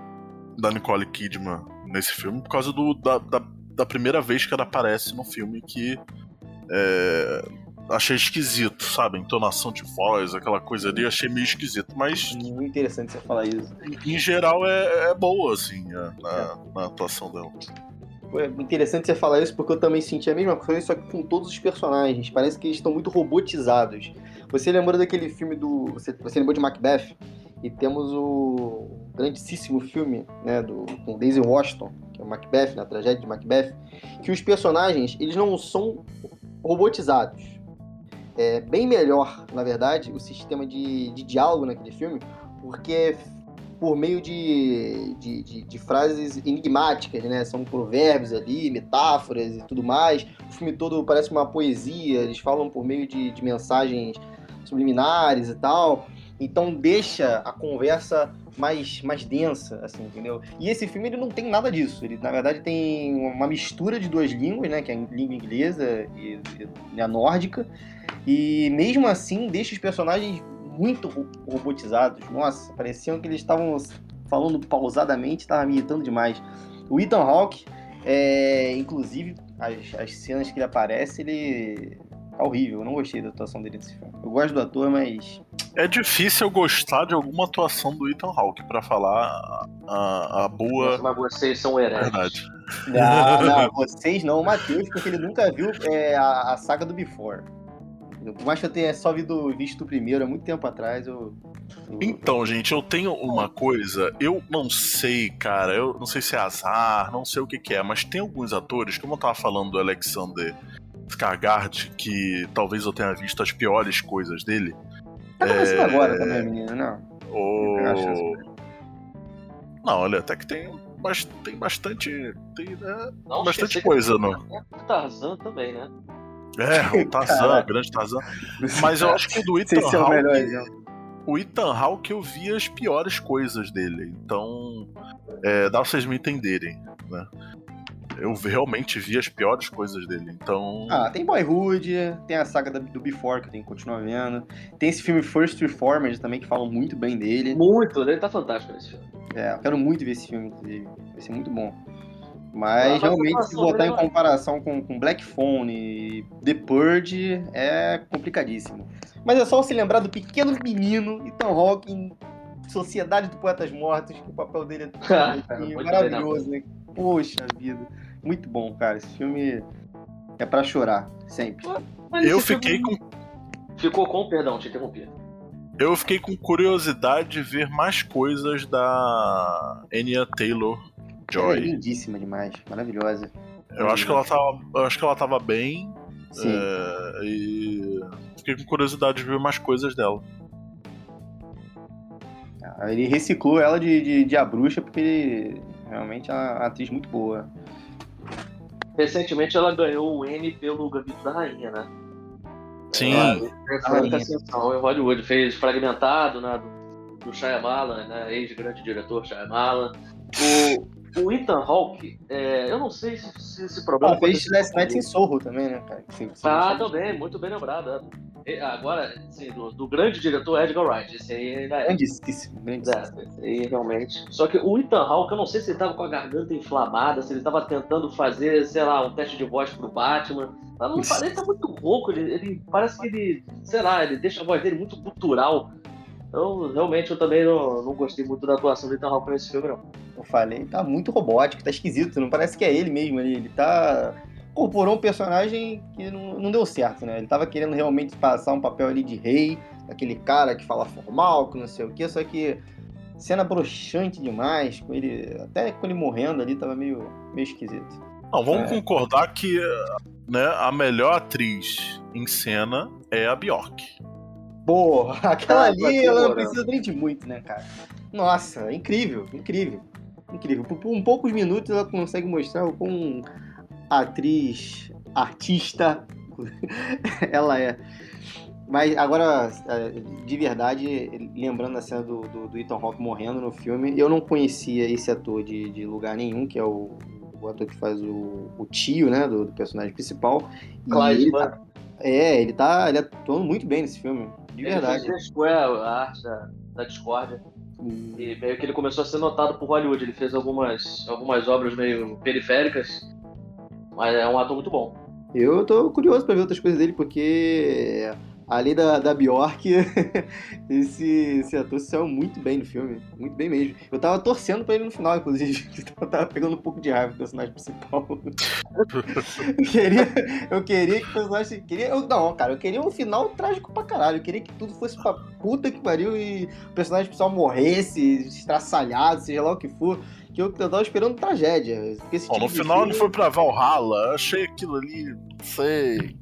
da Nicole Kidman nesse filme por causa do, da, da, da, primeira vez que ela aparece no filme que é, achei esquisito, sabe? Entonação de voz, aquela coisa ali, achei meio esquisito, mas. Muito interessante você falar isso. Em, em geral é, é, boa, assim, na, é. na atuação dela. É interessante você falar isso porque eu também senti a mesma coisa, só que com todos os personagens. Parece que eles estão muito robotizados. Você lembra daquele filme do. Você, você lembrou de Macbeth? E temos o grandíssimo filme né, do, com Daisy Washington, que é o Macbeth, na tragédia de Macbeth, que os personagens eles não são robotizados. É bem melhor, na verdade, o sistema de, de diálogo naquele filme, porque por meio de, de, de, de, frases enigmáticas, né? São provérbios ali, metáforas e tudo mais. O filme todo parece uma poesia, eles falam por meio de, de mensagens subliminares e tal. Então deixa a conversa mais, mais densa, assim, entendeu? E esse filme ele não tem nada disso. Ele, na verdade, tem uma mistura de duas línguas, né? Que é a língua inglesa e, e a nórdica. E mesmo assim deixa os personagens muito robotizados. Nossa, pareciam que eles estavam falando pausadamente, estavam me irritando demais. O Ethan Hawke, é, inclusive, as, as cenas que ele aparece, ele tá horrível. Eu não gostei da atuação dele nesse filme. Eu gosto do ator, mas. É difícil eu gostar de alguma atuação do Ethan Hawke pra falar a, a boa. Mas vocês são hereges. Verdade. Não, não, vocês não, o Matheus, porque ele nunca viu é, a, a saga do Before. Por mais que eu tenha só visto o primeiro há muito tempo atrás, eu, eu. Então, gente, eu tenho uma coisa. Eu não sei, cara. Eu não sei se é azar, não sei o que, que é, mas tem alguns atores, como eu tava falando do Alexander Skarsgård, que talvez eu tenha visto as piores coisas dele. Tá começando é... agora também, menina, não. O... Não, olha, até que tem, mas tem bastante. Tem né, não, bastante coisa, não. Tarzan também, né? É, o Tarzan, grande Tarzan. Mas eu acho que do Ethan é Hawke. O Ethan Hawke eu vi as piores coisas dele. Então. É, dá pra vocês me entenderem, né? Eu realmente vi as piores coisas dele. Então. Ah, tem Boyhood, tem a saga do Before que eu tenho que continuar vendo. Tem esse filme First Reformed também, que falam muito bem dele. Muito, ele tá fantástico nesse filme. É, eu quero muito ver esse filme, inclusive. Vai ser muito bom. Mas realmente, se botar em comparação com, com Black Phone e The Purge, é complicadíssimo. Mas é só se lembrar do pequeno menino Ethan Hawke em Sociedade do Poetas Mortos, que o papel dele é maravilhoso, né? Poxa vida. Muito bom, cara. Esse filme é para chorar, sempre. Mas eu fiquei com. Ficou com, perdão, te interrompi. Eu fiquei com curiosidade de ver mais coisas da Anya Taylor Joy. é lindíssima demais, maravilhosa. Eu acho que ela tava, eu acho que ela tava bem. Sim. É, e fiquei com curiosidade de ver mais coisas dela. Ele reciclou ela de, de, de A Bruxa porque ele realmente é uma atriz muito boa. Recentemente ela ganhou o Emmy pelo Gambito da Rainha, né? Sim. Ela fez ascensão em Hollywood, fez Fragmentado, né? Do, do Shyamalan, né? Ex-grande diretor Shyamalan. O, o Ethan Hawke, é, eu não sei se, se esse problema. Ah, fez Last Night em Sorro também, né, cara? Sim, ah, também, muito bem lembrado. É. Agora, sim, do, do, grande diretor Edgar Wright. Esse aí ainda é. Grandíssimo, grandíssimo. É, aí realmente. Só que o Ethan Hawke, eu não sei se ele tava com a garganta inflamada, se ele tava tentando fazer, sei lá, um teste de voz pro Batman. Mas não parece tá muito rouco, ele, ele parece que ele, sei lá, ele deixa a voz dele muito cultural. Então, realmente, eu também não, não gostei muito da atuação do Ethan Hawke nesse filme, não. Eu falei, tá muito robótico, tá esquisito, não parece que é ele mesmo ali. Ele tá. Incorporou um personagem que não, não deu certo, né? Ele tava querendo realmente passar um papel ali de rei, aquele cara que fala formal, que não sei o quê, só que cena broxante demais, com ele. Até com ele morrendo ali, tava meio, meio esquisito. Não, vamos é. concordar que né, a melhor atriz em cena é a Bjork. Porra, aquela ali, ela não precisa nem de muito, né, cara? Nossa, incrível, incrível, incrível. Por, por um poucos minutos ela consegue mostrar o quão atriz, artista ela é. Mas agora, é, de verdade, lembrando a cena do, do, do Ethan Hawke morrendo no filme, eu não conhecia esse ator de, de lugar nenhum, que é o, o ator que faz o, o tio, né, do, do personagem principal. Clyde ele tá, É, ele tá ele atuando muito bem nesse filme. De verdade. Ele fez a arte da, da discórdia. Hum. E meio que ele começou a ser notado por Hollywood. Ele fez algumas, algumas obras meio periféricas, mas é um ator muito bom. Eu tô curioso pra ver outras coisas dele, porque além da, da Bjork, esse, esse ator saiu muito bem no filme. Muito bem mesmo. Eu tava torcendo pra ele no final, inclusive. Eu tava pegando um pouco de raiva do personagem principal. eu, queria, eu queria que o personagem. Queria, eu, não, cara, eu queria um final trágico pra caralho. Eu queria que tudo fosse pra puta que pariu e o personagem principal morresse, estraçalhado, seja lá o que for que eu, tava esperando tragédia. Bom, tipo no final filme... ele foi pra Valhalla, achei aquilo ali, não sei.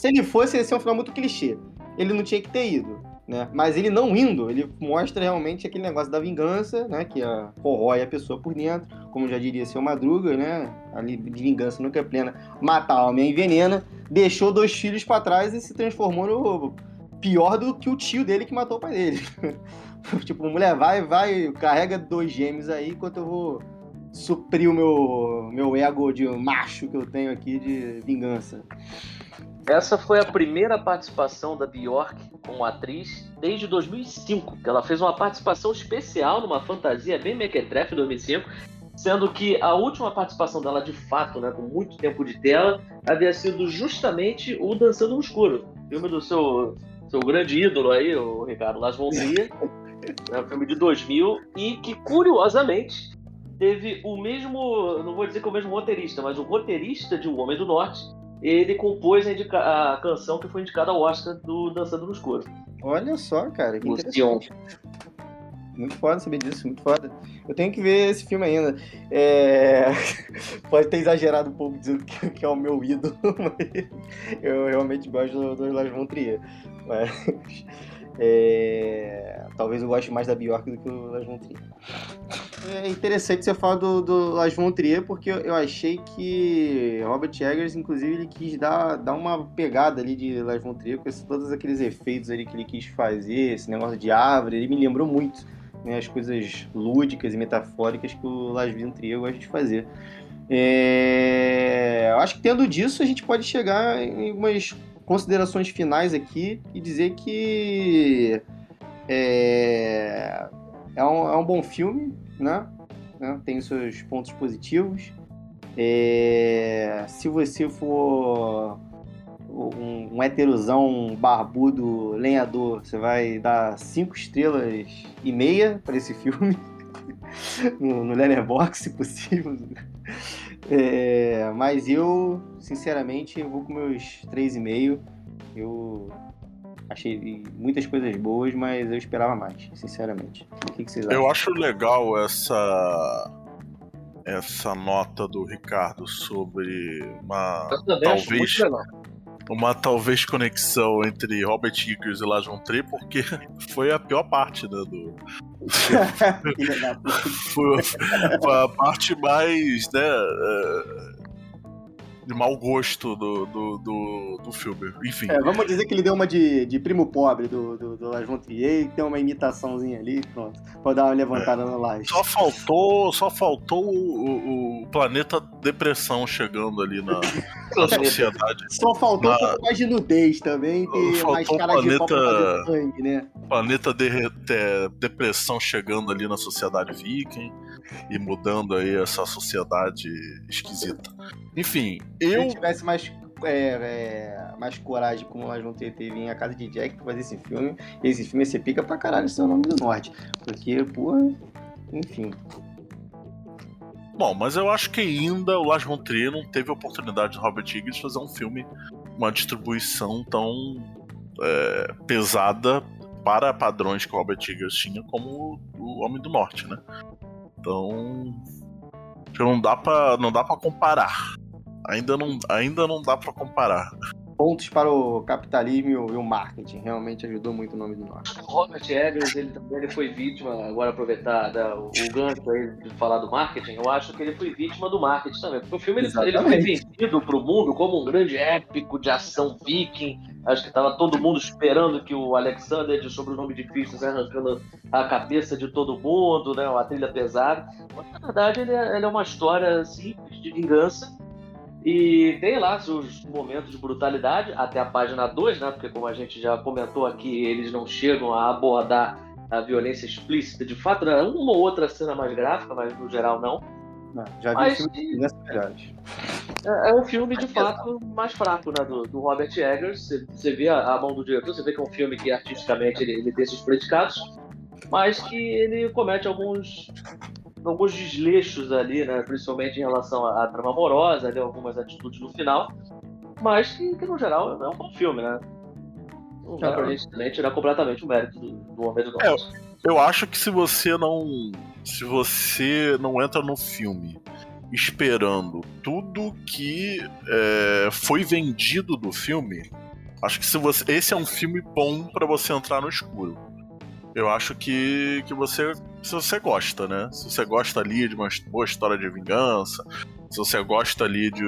Se ele fosse, ia ser um final muito clichê. Ele não tinha que ter ido. Né? Mas ele não indo, ele mostra realmente aquele negócio da vingança, né? Que a, corrói a pessoa por dentro, como já diria seu Madruga, né? Ali de vingança nunca é plena, mata a alma e envenena, deixou dois filhos para trás e se transformou no pior do que o tio dele que matou o pai dele. tipo, mulher, vai, vai, carrega dois gêmeos aí enquanto eu vou suprir o meu, meu ego de macho que eu tenho aqui de vingança. Essa foi a primeira participação da Bjork como atriz desde 2005, que ela fez uma participação especial numa fantasia bem mequetrefe em 2005, sendo que a última participação dela de fato, né, com muito tempo de tela, havia sido justamente o Dançando no Escuro, filme do seu, seu grande ídolo aí, o Ricardo Las Von Trier, né, um filme de 2000, e que curiosamente teve o mesmo, não vou dizer que é o mesmo roteirista, mas o roteirista de O Homem do Norte, ele compôs a, a, canção que foi indicada ao Oscar do Dançando no Escuro. Olha só, cara, que interessante. Muito foda saber disso, muito foda. Eu tenho que ver esse filme ainda. É... Pode ter exagerado um pouco dizendo que, é o meu ídolo, mas eu realmente gosto do, do Lars von Trier. Mas... É... Talvez eu goste mais da Bjork do que o Lars von Trier. É interessante você falar do, do von Trier, porque eu, achei que Robert Eggers, inclusive, ele quis dar, dar uma pegada ali de Lars von Trier, com todos aqueles efeitos ali que ele quis fazer, esse negócio de árvore, ele me lembrou muito né, as coisas lúdicas e metafóricas que o Lars von Trier gosta de fazer. É, eu acho que tendo disso, a gente pode chegar em algumas considerações finais aqui e dizer que é, é, um, é um bom filme, né? né? Tem seus pontos positivos. É, se você for um, um heterosão barbudo lenhador, você vai dar cinco estrelas e meia para esse filme no, no Letterboxd, se possível. É, mas eu, sinceramente, eu vou com meus três e meio. Eu achei muitas coisas boas, mas eu esperava mais, sinceramente. O que, que vocês acham? Eu acho legal essa essa nota do Ricardo sobre uma talvez uma talvez conexão entre Robert Eggers e Lajon Tree, porque foi a pior parte né, do. foi, a parte mais, né, é, de mau gosto do, do, do, do filme. Enfim. É, vamos dizer que ele deu uma de, de primo pobre do, do, do Trier e tem uma imitaçãozinha ali, pronto. Pode dar uma levantada é, na laje. Só faltou, só faltou o, o, planeta depressão chegando ali na, na sociedade. Só faltou na... um pouco mais de nudez também, ter mais cara planeta, de sangue, né? Planeta de, de, depressão chegando ali na sociedade viking e mudando aí essa sociedade esquisita. Enfim, eu. Se eu tivesse mais, é, é, mais coragem, como nós vamos ter, ter em A Casa de Jack pra fazer esse filme, esse filme ia ser pica pra caralho, seu nome do norte. Porque, pô, enfim. Bom, mas eu acho que ainda o Lars von Trier não teve a oportunidade de Robert Eggers fazer um filme, uma distribuição tão é, pesada para padrões que o Robert Eggers tinha como o Homem do Norte, né? Então, não dá para não dá para comparar. Ainda não, ainda não dá para comparar. Pontos para o capitalismo e o, marketing. Realmente ajudou muito o nome do norte. Robert Eggers, ele também ele foi vítima, agora aproveitar né, o, o gancho aí de falar do marketing, eu acho que ele foi vítima do marketing também. Porque o filme ele, ele foi vendido para o mundo como um grande épico de ação viking. Acho que estava todo mundo esperando que o Alexander, de sobrenome difícil, arrancando a cabeça de todo mundo, né? Uma trilha pesada. Mas, na verdade, ele é, ele é uma história simples de vingança e tem lá seus momentos de brutalidade, até a página 2, né? Porque como a gente já comentou aqui, eles não chegam a abordar a violência explícita. De fato, né? uma ou outra cena mais gráfica, mas no geral não. não já vi mas, filmes melhores. É, é um filme, de fato, mais fraco, né? Do, do Robert Eggers. Você, você vê a, a, mão do diretor, você vê que é um filme que artisticamente ele, ele tem esses predicados, mas que ele comete alguns alguns desleixos ali, né? Principalmente em relação à, à trama amorosa, ali, algumas atitudes no final. Mas que, que, no geral é um bom filme, né? Não dá pra gente também tirar completamente o mérito do, do Homem do Norte. É, eu acho que se você não. Se você não entra no filme esperando tudo que é, foi vendido do filme, acho que se você. Esse é um filme bom para você entrar no escuro eu acho que, que você. Se você gosta, né? Se você gosta ali de uma boa história de vingança, se você gosta ali de,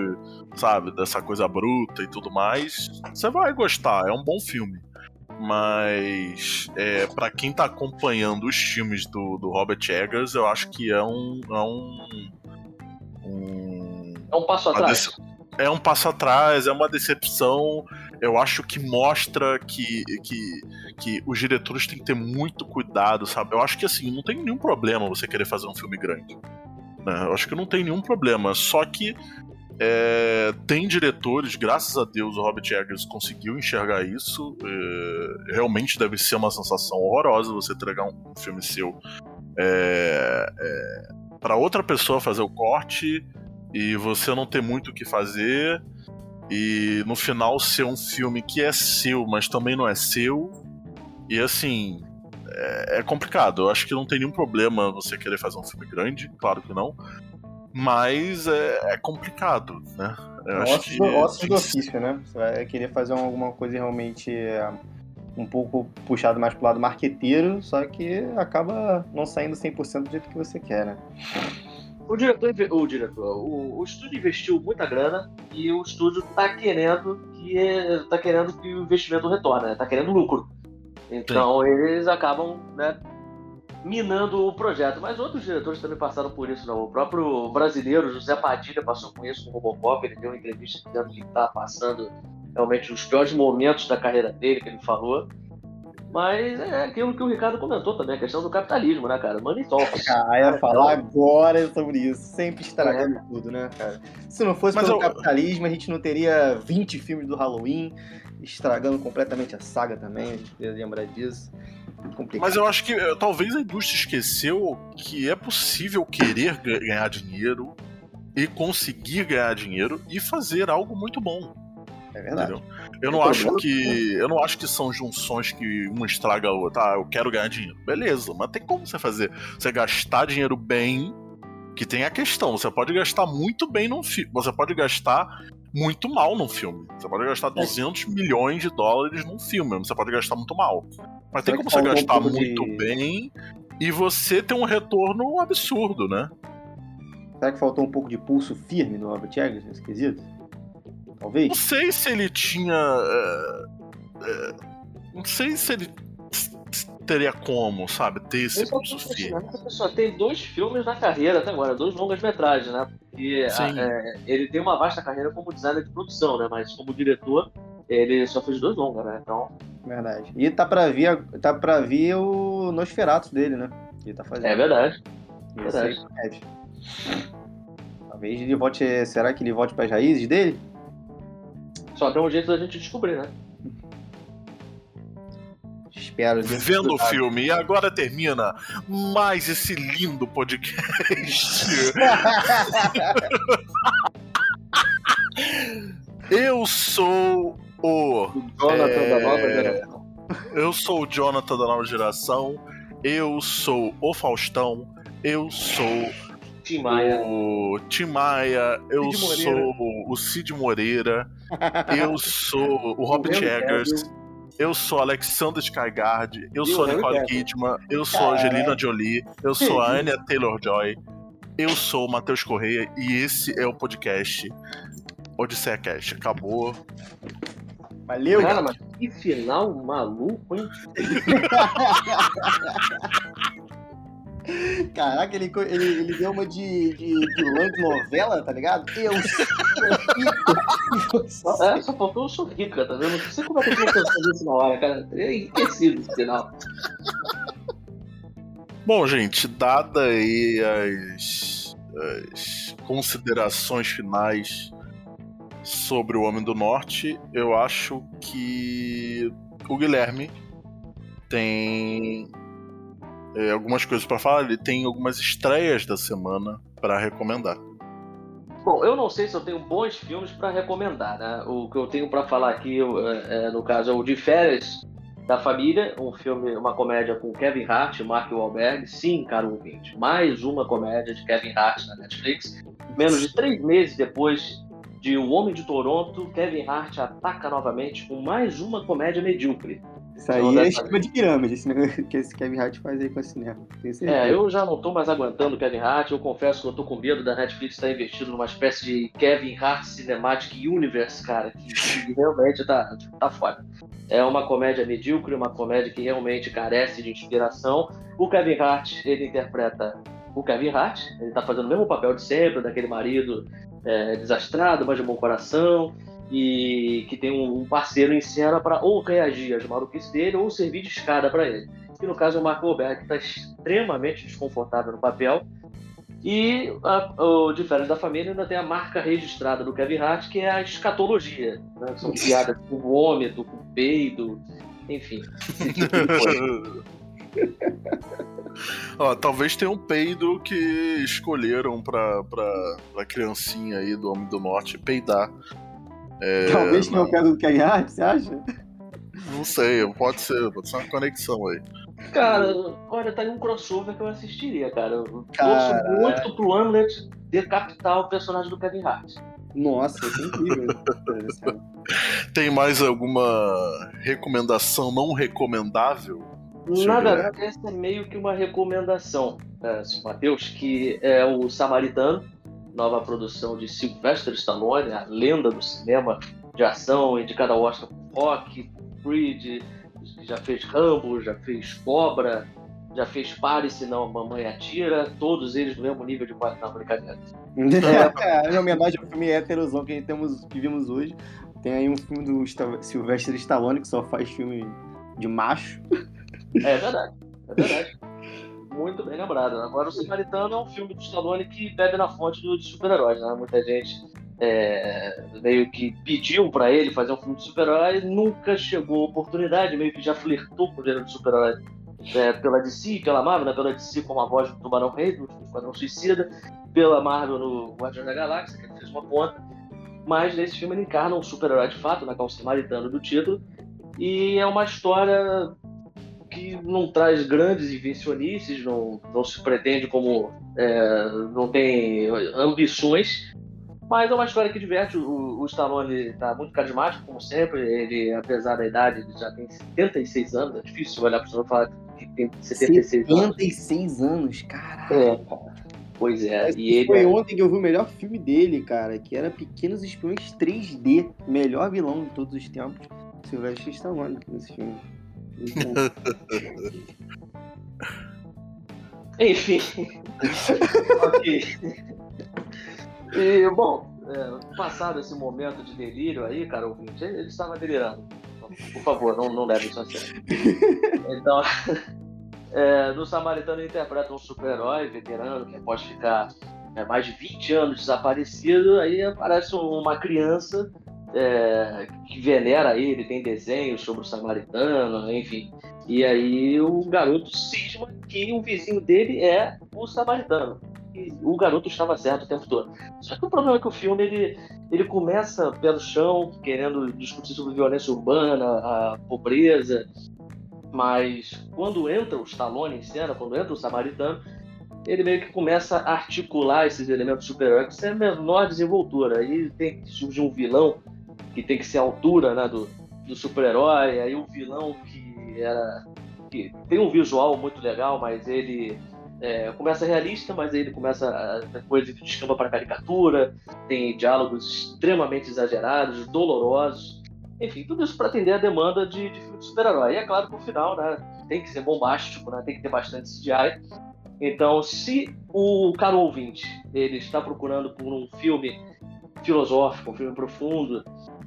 sabe, dessa coisa bruta e tudo mais, você vai gostar. É um bom filme. Mas é, para quem tá acompanhando os filmes do, do Robert Eggers, eu acho que é um. É um, um é um passo atrás. É um passo atrás, é uma decepção eu acho que mostra que, que, que os diretores têm que ter muito cuidado, sabe? Eu acho que assim, não tem nenhum problema você querer fazer um filme grande. Né? Eu acho que não tem nenhum problema. Só que é, tem diretores, graças a Deus o Robert Eggers conseguiu enxergar isso. É, realmente deve ser uma sensação horrorosa você entregar um, filme seu é, é para outra pessoa fazer o corte e você não ter muito o que fazer e no final ser um filme que é seu, mas também não é seu. E assim, é, é complicado. Eu acho que não tem nenhum problema você querer fazer um filme grande, claro que não. Mas é, é complicado, né? Eu acho que, ossos do ofício, né? Você vai querer fazer alguma coisa realmente é, um pouco puxado mais pro lado marqueteiro, só que acaba não saindo 100% do jeito que você quer, né? O diretor, o diretor, o, o estúdio investiu muita grana e o estúdio está querendo que tá querendo que o investimento retorne, né? Tá querendo lucro. Então Sim. eles acabam, né, minando o projeto. Mas outros diretores também passaram por isso, não. O próprio brasileiro José Padilha passou com isso com o Robocop. Ele deu uma entrevista dizendo que estava passando realmente os piores momentos da carreira dele, que ele falou. Mas é aquilo que o Ricardo comentou também, a questão do capitalismo, né, cara? Money talks. Ah, ia falar agora sobre isso. Sempre estragando é. tudo, né, cara? Se não fosse Mas pelo eu... capitalismo, a gente não teria 20 filmes do Halloween, estragando completamente a saga também, a gente precisa lembrar disso. Complicado. Mas eu acho que eh, talvez a indústria esqueceu que é possível querer ganhar dinheiro e conseguir ganhar dinheiro e fazer algo muito bom. É verdade. Entendeu? Eu não acho que. Eu não acho que são junções que um estraga a outra. Ah, eu quero ganhar dinheiro. Beleza, mas tem como você fazer. Você gastar dinheiro bem. Que tem a questão. Você pode gastar muito bem num filme. Você pode gastar muito mal num filme. Você pode gastar 200 é. milhões de dólares num filme. Você pode gastar muito mal. Mas tem como você gastar muito de... bem e você ter um retorno absurdo, né? Será que faltou um pouco de pulso firme no Robert Eggers nesse quesito? Talvez? Não sei se ele tinha. É, é, não sei se ele teria como, sabe, ter esse pulso firme. Pessoa tem dois filmes na carreira até agora, dois longas metragens, né? Porque é, ele tem uma vasta carreira como designer de produção, né? Mas como diretor, ele só fez dois longas, né? Então. Verdade. E tá pra vir, tá pra vir o Nosferatu dele, né? Que tá fazendo. É verdade. verdade. Talvez ele volte. Será que ele volte para as raízes dele? Só tem um jeito da gente descobrir, né? Espero. Vendo o filme. E agora termina mais esse lindo podcast. Eu sou o. Jonathan é... da nova geração. Eu sou o Jonathan da nova geração. Eu sou o Faustão. Eu sou Tim Maia. O Tim Maia, eu sou o Cid Moreira, eu sou o Robert Eggers, eu sou Alexander Skygard, eu sou a Nicole Kidman, eu sou a Angelina Jolie, eu sou a Anya Taylor-Joy, eu sou o Matheus Correia e esse é o podcast Odisseia Cast. Acabou. Valeu, cara, mas que final maluco, hein? Caraca, ele, ele, ele deu uma de, de vilã de novela, tá ligado? Eu sou É, só faltou eu sou rica, tá vendo? Não sei como é que eu tô pensando isso na hora, cara. É enriquecido esse final. Bom, gente, dada aí as, as considerações finais sobre o Homem do Norte, eu acho que o Guilherme tem é, algumas coisas para falar. Ele tem algumas estreias da semana para recomendar. Bom, eu não sei se eu tenho bons filmes para recomendar, né? O que eu tenho para falar aqui, é, é, no caso, é o de Férias da Família, um filme, uma comédia com Kevin Hart Mark Wahlberg. Sim, caro ouvinte, mais uma comédia de Kevin Hart na Netflix. Menos de três meses depois de O Homem de Toronto, Kevin Hart ataca novamente com mais uma comédia medíocre. Isso aí é esquema de pirâmide, esse negócio que esse Kevin Hart faz aí com o cinema. É, eu já não tô mais aguentando o Kevin Hart. Eu confesso que eu tô com medo da Netflix estar investindo numa espécie de Kevin Hart Cinematic Universe, cara, que, que realmente tá, tá foda. É uma comédia medíocre, uma comédia que realmente carece de inspiração. O Kevin Hart, ele interpreta o Kevin Hart, ele tá fazendo o mesmo papel de sempre, daquele marido é, desastrado, mas de bom coração e que tem um parceiro em cena para ou reagir às maluquices dele ou servir de escada para ele. Que no caso é o Marco Roberto, que está extremamente desconfortável no papel. E a, o Diferente da Família ainda tem a marca registrada do Kevin Hart, que é a escatologia. Né? São piadas com vômito, com peido, enfim. Ó, talvez tenha um peido que escolheram pra, pra, pra criancinha aí do Homem do Norte peidar é, Talvez tenha o caso do Kevin Hart, você acha? Não sei, pode ser, pode ser uma conexão aí. Cara, olha, tá aí um crossover que eu assistiria, cara. Eu torço muito pro Hamlet decapitar o personagem do Kevin Hart. Nossa, é incrível. Tem mais alguma recomendação não recomendável? Nada, essa é meio que uma recomendação, é, Matheus, que é o Samaritano nova produção de Sylvester Stallone, a lenda do cinema de ação, indicada ao Oscar por Rock, Creed, já fez Rambo, já fez Cobra, já fez Pare, senão a mamãe atira, todos eles no mesmo nível de qualidade. Não, brincadeira. É, em homenagem ao filme héterozão que, temos, que vimos hoje, tem aí um filme do Sylvester Stallone que só faz filme de macho. É verdade, é verdade. Muito bem lembrado. Agora, O Samaritano é um filme do Stallone que bebe na fonte do, de super-heróis, né? Muita gente é, meio que pediu para ele fazer um filme de super-herói, nunca chegou a oportunidade, meio que já flertou com o gênero de super-herói é, pela DC, pela Marvel, né? pela DC como a voz do Tubarão Rei, do Esquadrão Suicida, pela Marvel no Guardiões da Galáxia, que ele fez uma ponta. Mas nesse filme ele encarna um super-herói de fato, na né? calça samaritano do título, e é uma história que não traz grandes invencionices, não, não se pretende como. É, não tem ambições, mas é uma história que diverte. O, o Stallone está muito carismático, como sempre. Ele, apesar da idade, ele já tem 76 anos. É difícil olhar para o Stallone e falar que tem 76, 76 anos. anos, caralho. É, Pois é. e ele foi é... ontem que eu vi o melhor filme dele, cara, que era Pequenos Espiões 3D. Melhor vilão de todos os tempos. Silvestre Stallone nesse filme. Enfim. ok. E, bom, é, passado esse momento de delírio aí, cara, ouvinte, ele estava delirando. Por favor, não, não leve isso a sério. Então, é, no Samaritano ele interpreta um super-herói veterano que pode ficar é, mais de 20 anos desaparecido, aí aparece uma criança é, que venera ele, tem desenhos sobre o samaritano, enfim. E aí o garoto cisma que o vizinho dele é o samaritano. E o garoto estava certo o tempo todo. Só que o problema é que o filme ele, ele começa pelo chão, querendo discutir sobre violência urbana, a pobreza, mas quando entra o Stallone em cena, quando entra o samaritano, ele meio que começa a articular esses elementos super-heróicos sem a menor desenvoltura. Aí tem que surgir um vilão que tem que ser a altura né, do, do super-herói, aí o vilão que era. que tem um visual muito legal, mas ele é, começa realista, mas ele começa a, depois descamba para caricatura, tem diálogos extremamente exagerados, dolorosos, enfim, tudo isso para atender a demanda de, de filme de super-herói. E é claro que no final, né, tem que ser bombástico, né, tem que ter bastante CGI. Então, se o caro ouvinte ele está procurando por um filme filosófico, um filme profundo,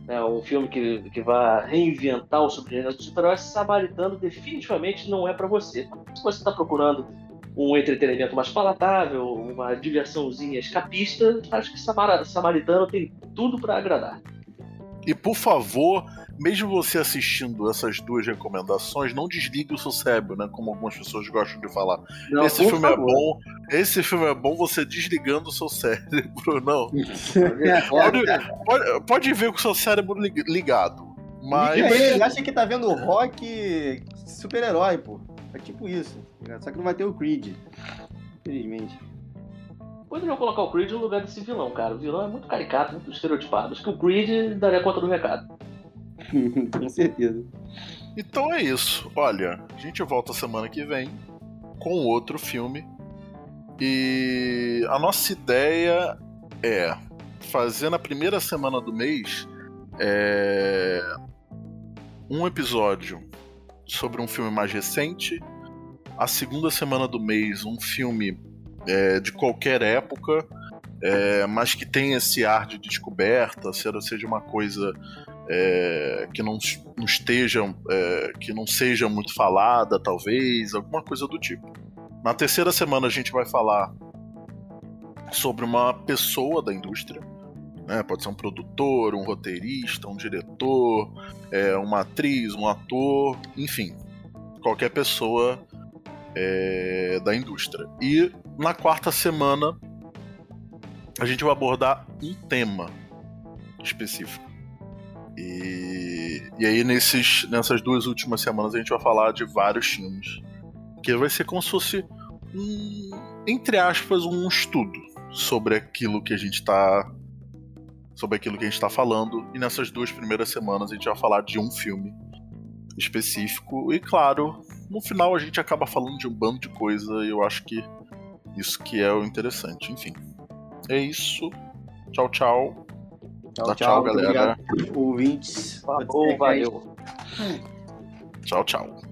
né, um filme que, que vai reinventar o subgênero do super-herói, Samaritano definitivamente não é para você. Se você está procurando um entretenimento mais palatável, uma diversãozinha escapista, acho que Samaritano tem tudo para agradar. E por favor, mesmo você assistindo essas duas recomendações, não desligue o seu cérebro, né? Como algumas pessoas gostam de falar. Não, esse filme é favor. é bom. Esse filme é bom você desligando o seu cérebro, não. pode, pode, pode ver com o seu cérebro ligado. Mas. Ele acha que tá vendo rock super-herói, pô. É tipo isso. Só que não vai ter o Creed. Infelizmente. Poderiam colocar o Creed no lugar desse vilão, cara. O vilão é muito caricato, muito estereotipado. Acho que o Creed daria conta do recado. Com certeza. Então é isso. Olha, a gente volta semana que vem com outro filme. E a nossa ideia é fazer na primeira semana do mês é... um episódio sobre um filme mais recente. A segunda semana do mês, um filme é, de qualquer época, é, mas que tem esse ar de descoberta, seja uma coisa é, que não, não esteja, é, que não seja muito falada, talvez, alguma coisa do tipo. Na terceira semana a gente vai falar sobre uma pessoa da indústria, né? pode ser um produtor, um roteirista, um diretor, é, uma atriz, um ator, enfim, qualquer pessoa é, da indústria. E na quarta semana a gente vai abordar um tema específico. E, e aí nesses, nessas duas últimas semanas a gente vai falar de vários filmes. Que vai ser como se fosse um, entre aspas, um estudo sobre aquilo que a gente está sobre aquilo que a gente está falando. E nessas duas primeiras semanas a gente vai falar de um filme específico. E claro, no final a gente acaba falando de um bando de coisa e eu acho que isso que é o interessante. Enfim, é isso. Tchau, tchau. Tchau, tchau, tchau galera. Obrigado, ouvintes. Falou, valeu. Tchau, tchau.